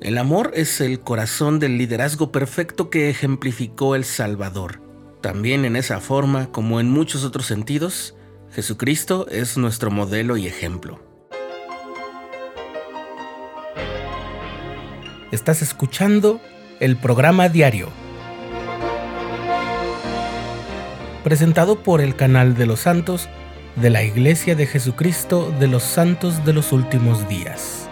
El amor es el corazón del liderazgo perfecto que ejemplificó el Salvador. También en esa forma, como en muchos otros sentidos, Jesucristo es nuestro modelo y ejemplo. Estás escuchando el programa diario, presentado por el canal de los santos de la Iglesia de Jesucristo de los Santos de los Últimos Días.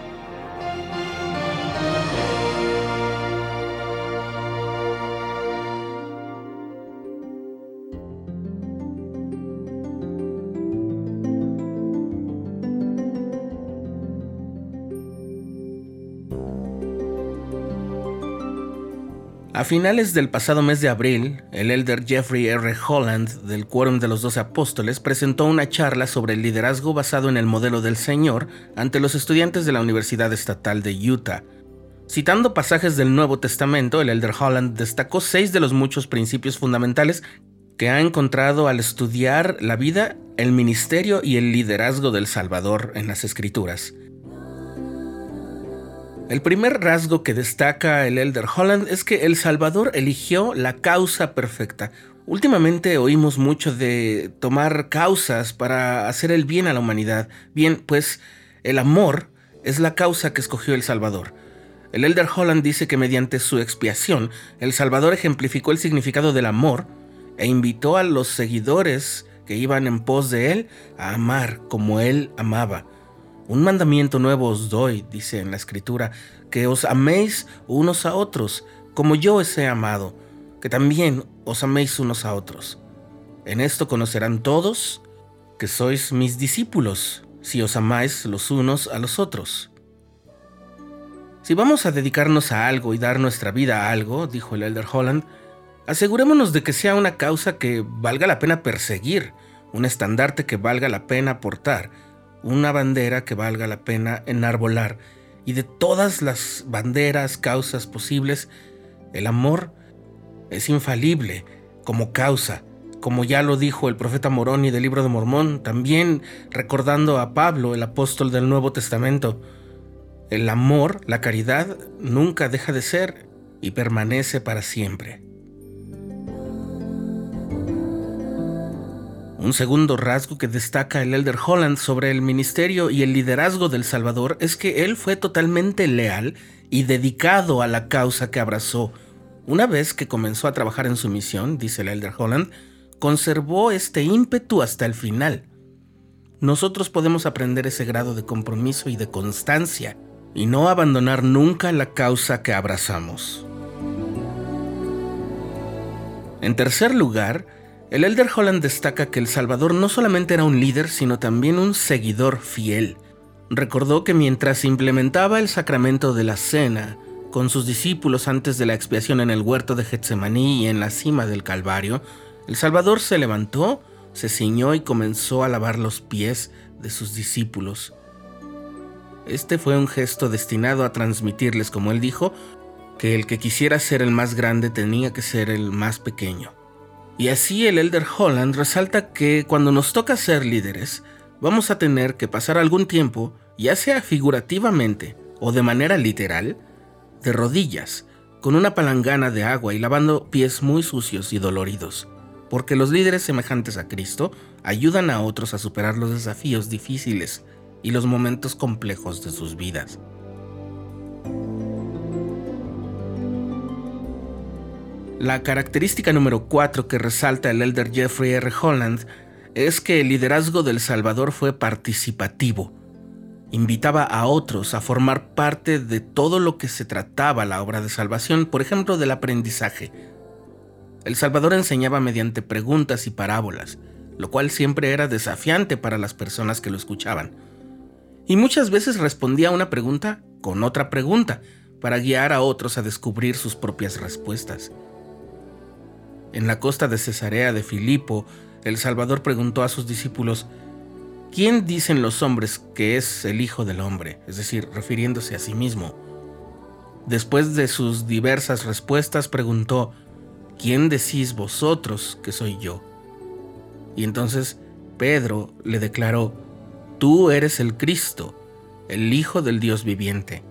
A finales del pasado mes de abril, el elder Jeffrey R. Holland del Quórum de los Doce Apóstoles presentó una charla sobre el liderazgo basado en el modelo del Señor ante los estudiantes de la Universidad Estatal de Utah. Citando pasajes del Nuevo Testamento, el elder Holland destacó seis de los muchos principios fundamentales que ha encontrado al estudiar la vida, el ministerio y el liderazgo del Salvador en las Escrituras. El primer rasgo que destaca el Elder Holland es que El Salvador eligió la causa perfecta. Últimamente oímos mucho de tomar causas para hacer el bien a la humanidad. Bien, pues el amor es la causa que escogió El Salvador. El Elder Holland dice que mediante su expiación, El Salvador ejemplificó el significado del amor e invitó a los seguidores que iban en pos de él a amar como él amaba. Un mandamiento nuevo os doy, dice en la escritura, que os améis unos a otros, como yo os he amado, que también os améis unos a otros. En esto conocerán todos que sois mis discípulos, si os amáis los unos a los otros. Si vamos a dedicarnos a algo y dar nuestra vida a algo, dijo el Elder Holland, asegurémonos de que sea una causa que valga la pena perseguir, un estandarte que valga la pena portar, una bandera que valga la pena enarbolar. Y de todas las banderas, causas posibles, el amor es infalible como causa, como ya lo dijo el profeta Moroni del libro de Mormón, también recordando a Pablo, el apóstol del Nuevo Testamento. El amor, la caridad, nunca deja de ser y permanece para siempre. Un segundo rasgo que destaca el Elder Holland sobre el ministerio y el liderazgo del Salvador es que él fue totalmente leal y dedicado a la causa que abrazó. Una vez que comenzó a trabajar en su misión, dice el Elder Holland, conservó este ímpetu hasta el final. Nosotros podemos aprender ese grado de compromiso y de constancia y no abandonar nunca la causa que abrazamos. En tercer lugar, el Elder Holland destaca que El Salvador no solamente era un líder, sino también un seguidor fiel. Recordó que mientras implementaba el sacramento de la cena con sus discípulos antes de la expiación en el huerto de Getsemaní y en la cima del Calvario, El Salvador se levantó, se ciñó y comenzó a lavar los pies de sus discípulos. Este fue un gesto destinado a transmitirles, como él dijo, que el que quisiera ser el más grande tenía que ser el más pequeño. Y así el Elder Holland resalta que cuando nos toca ser líderes, vamos a tener que pasar algún tiempo, ya sea figurativamente o de manera literal, de rodillas, con una palangana de agua y lavando pies muy sucios y doloridos, porque los líderes semejantes a Cristo ayudan a otros a superar los desafíos difíciles y los momentos complejos de sus vidas. La característica número 4 que resalta el elder Jeffrey R. Holland es que el liderazgo del Salvador fue participativo. Invitaba a otros a formar parte de todo lo que se trataba la obra de salvación, por ejemplo, del aprendizaje. El Salvador enseñaba mediante preguntas y parábolas, lo cual siempre era desafiante para las personas que lo escuchaban. Y muchas veces respondía a una pregunta con otra pregunta, para guiar a otros a descubrir sus propias respuestas. En la costa de Cesarea de Filipo, el Salvador preguntó a sus discípulos, ¿quién dicen los hombres que es el Hijo del Hombre? Es decir, refiriéndose a sí mismo. Después de sus diversas respuestas, preguntó, ¿quién decís vosotros que soy yo? Y entonces Pedro le declaró, Tú eres el Cristo, el Hijo del Dios viviente.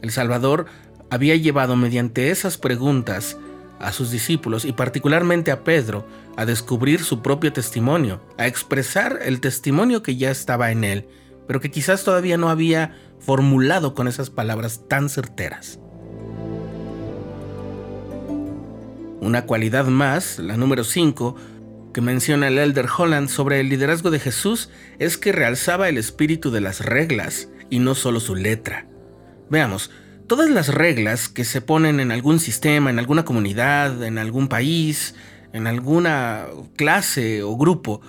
El Salvador había llevado mediante esas preguntas a sus discípulos y particularmente a Pedro a descubrir su propio testimonio, a expresar el testimonio que ya estaba en él, pero que quizás todavía no había formulado con esas palabras tan certeras. Una cualidad más, la número 5, que menciona el Elder Holland sobre el liderazgo de Jesús es que realzaba el espíritu de las reglas y no solo su letra. Veamos, todas las reglas que se ponen en algún sistema, en alguna comunidad, en algún país, en alguna clase o grupo,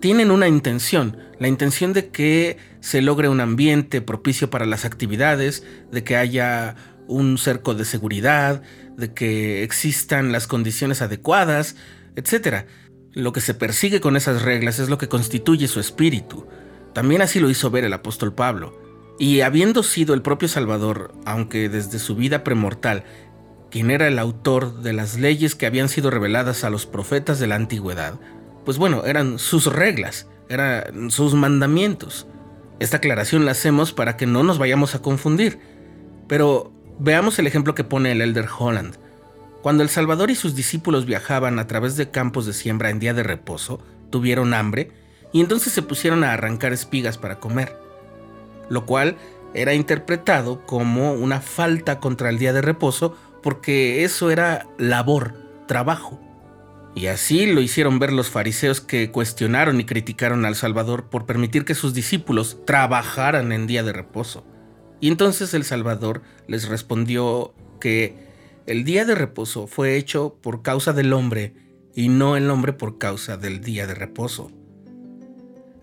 tienen una intención, la intención de que se logre un ambiente propicio para las actividades, de que haya un cerco de seguridad, de que existan las condiciones adecuadas, etc. Lo que se persigue con esas reglas es lo que constituye su espíritu. También así lo hizo ver el apóstol Pablo. Y habiendo sido el propio Salvador, aunque desde su vida premortal, quien era el autor de las leyes que habían sido reveladas a los profetas de la antigüedad, pues bueno, eran sus reglas, eran sus mandamientos. Esta aclaración la hacemos para que no nos vayamos a confundir. Pero veamos el ejemplo que pone el Elder Holland. Cuando el Salvador y sus discípulos viajaban a través de campos de siembra en día de reposo, tuvieron hambre y entonces se pusieron a arrancar espigas para comer lo cual era interpretado como una falta contra el día de reposo porque eso era labor, trabajo. Y así lo hicieron ver los fariseos que cuestionaron y criticaron al Salvador por permitir que sus discípulos trabajaran en día de reposo. Y entonces el Salvador les respondió que el día de reposo fue hecho por causa del hombre y no el hombre por causa del día de reposo.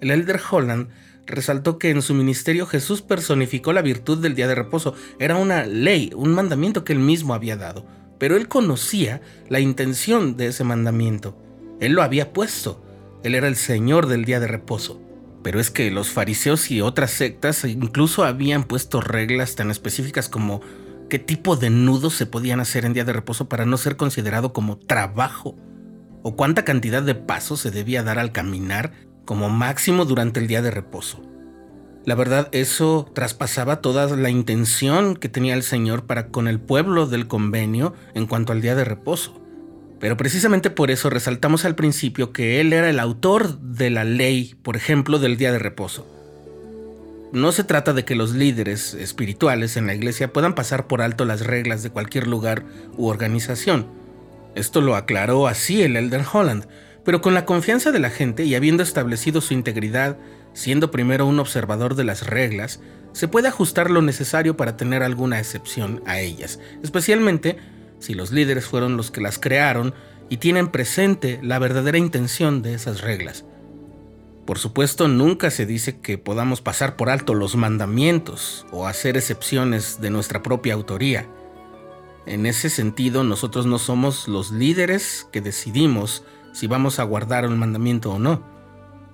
El elder Holland resaltó que en su ministerio Jesús personificó la virtud del día de reposo. Era una ley, un mandamiento que él mismo había dado. Pero él conocía la intención de ese mandamiento. Él lo había puesto. Él era el Señor del día de reposo. Pero es que los fariseos y otras sectas incluso habían puesto reglas tan específicas como qué tipo de nudos se podían hacer en día de reposo para no ser considerado como trabajo, o cuánta cantidad de pasos se debía dar al caminar como máximo durante el día de reposo. La verdad, eso traspasaba toda la intención que tenía el Señor para con el pueblo del convenio en cuanto al día de reposo. Pero precisamente por eso resaltamos al principio que Él era el autor de la ley, por ejemplo, del día de reposo. No se trata de que los líderes espirituales en la iglesia puedan pasar por alto las reglas de cualquier lugar u organización. Esto lo aclaró así el Elder Holland, pero con la confianza de la gente y habiendo establecido su integridad, siendo primero un observador de las reglas, se puede ajustar lo necesario para tener alguna excepción a ellas, especialmente si los líderes fueron los que las crearon y tienen presente la verdadera intención de esas reglas. Por supuesto, nunca se dice que podamos pasar por alto los mandamientos o hacer excepciones de nuestra propia autoría. En ese sentido, nosotros no somos los líderes que decidimos si vamos a guardar un mandamiento o no.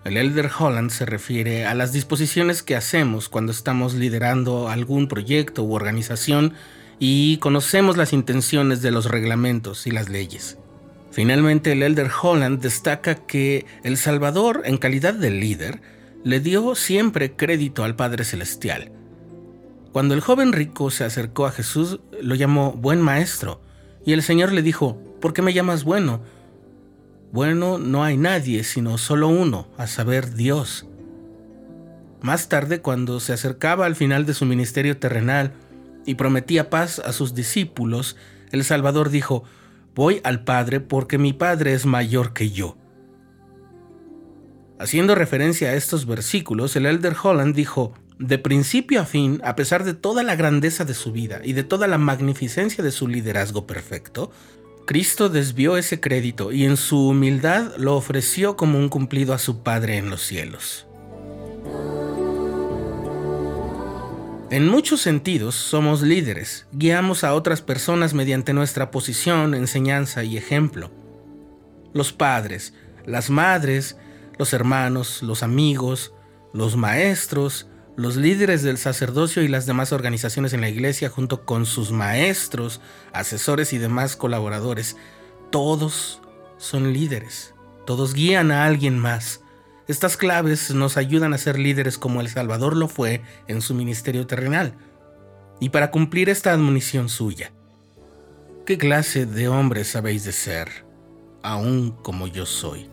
El Elder Holland se refiere a las disposiciones que hacemos cuando estamos liderando algún proyecto u organización y conocemos las intenciones de los reglamentos y las leyes. Finalmente, el Elder Holland destaca que El Salvador, en calidad de líder, le dio siempre crédito al Padre Celestial. Cuando el joven rico se acercó a Jesús, lo llamó buen maestro, y el Señor le dijo, ¿por qué me llamas bueno? Bueno, no hay nadie, sino solo uno, a saber, Dios. Más tarde, cuando se acercaba al final de su ministerio terrenal y prometía paz a sus discípulos, el Salvador dijo, Voy al Padre porque mi Padre es mayor que yo. Haciendo referencia a estos versículos, el Elder Holland dijo, de principio a fin, a pesar de toda la grandeza de su vida y de toda la magnificencia de su liderazgo perfecto, Cristo desvió ese crédito y en su humildad lo ofreció como un cumplido a su Padre en los cielos. En muchos sentidos somos líderes, guiamos a otras personas mediante nuestra posición, enseñanza y ejemplo. Los padres, las madres, los hermanos, los amigos, los maestros, los líderes del sacerdocio y las demás organizaciones en la iglesia, junto con sus maestros, asesores y demás colaboradores, todos son líderes, todos guían a alguien más. Estas claves nos ayudan a ser líderes como el Salvador lo fue en su ministerio terrenal. y para cumplir esta admonición suya. ¿Qué clase de hombres habéis de ser, aún como yo soy?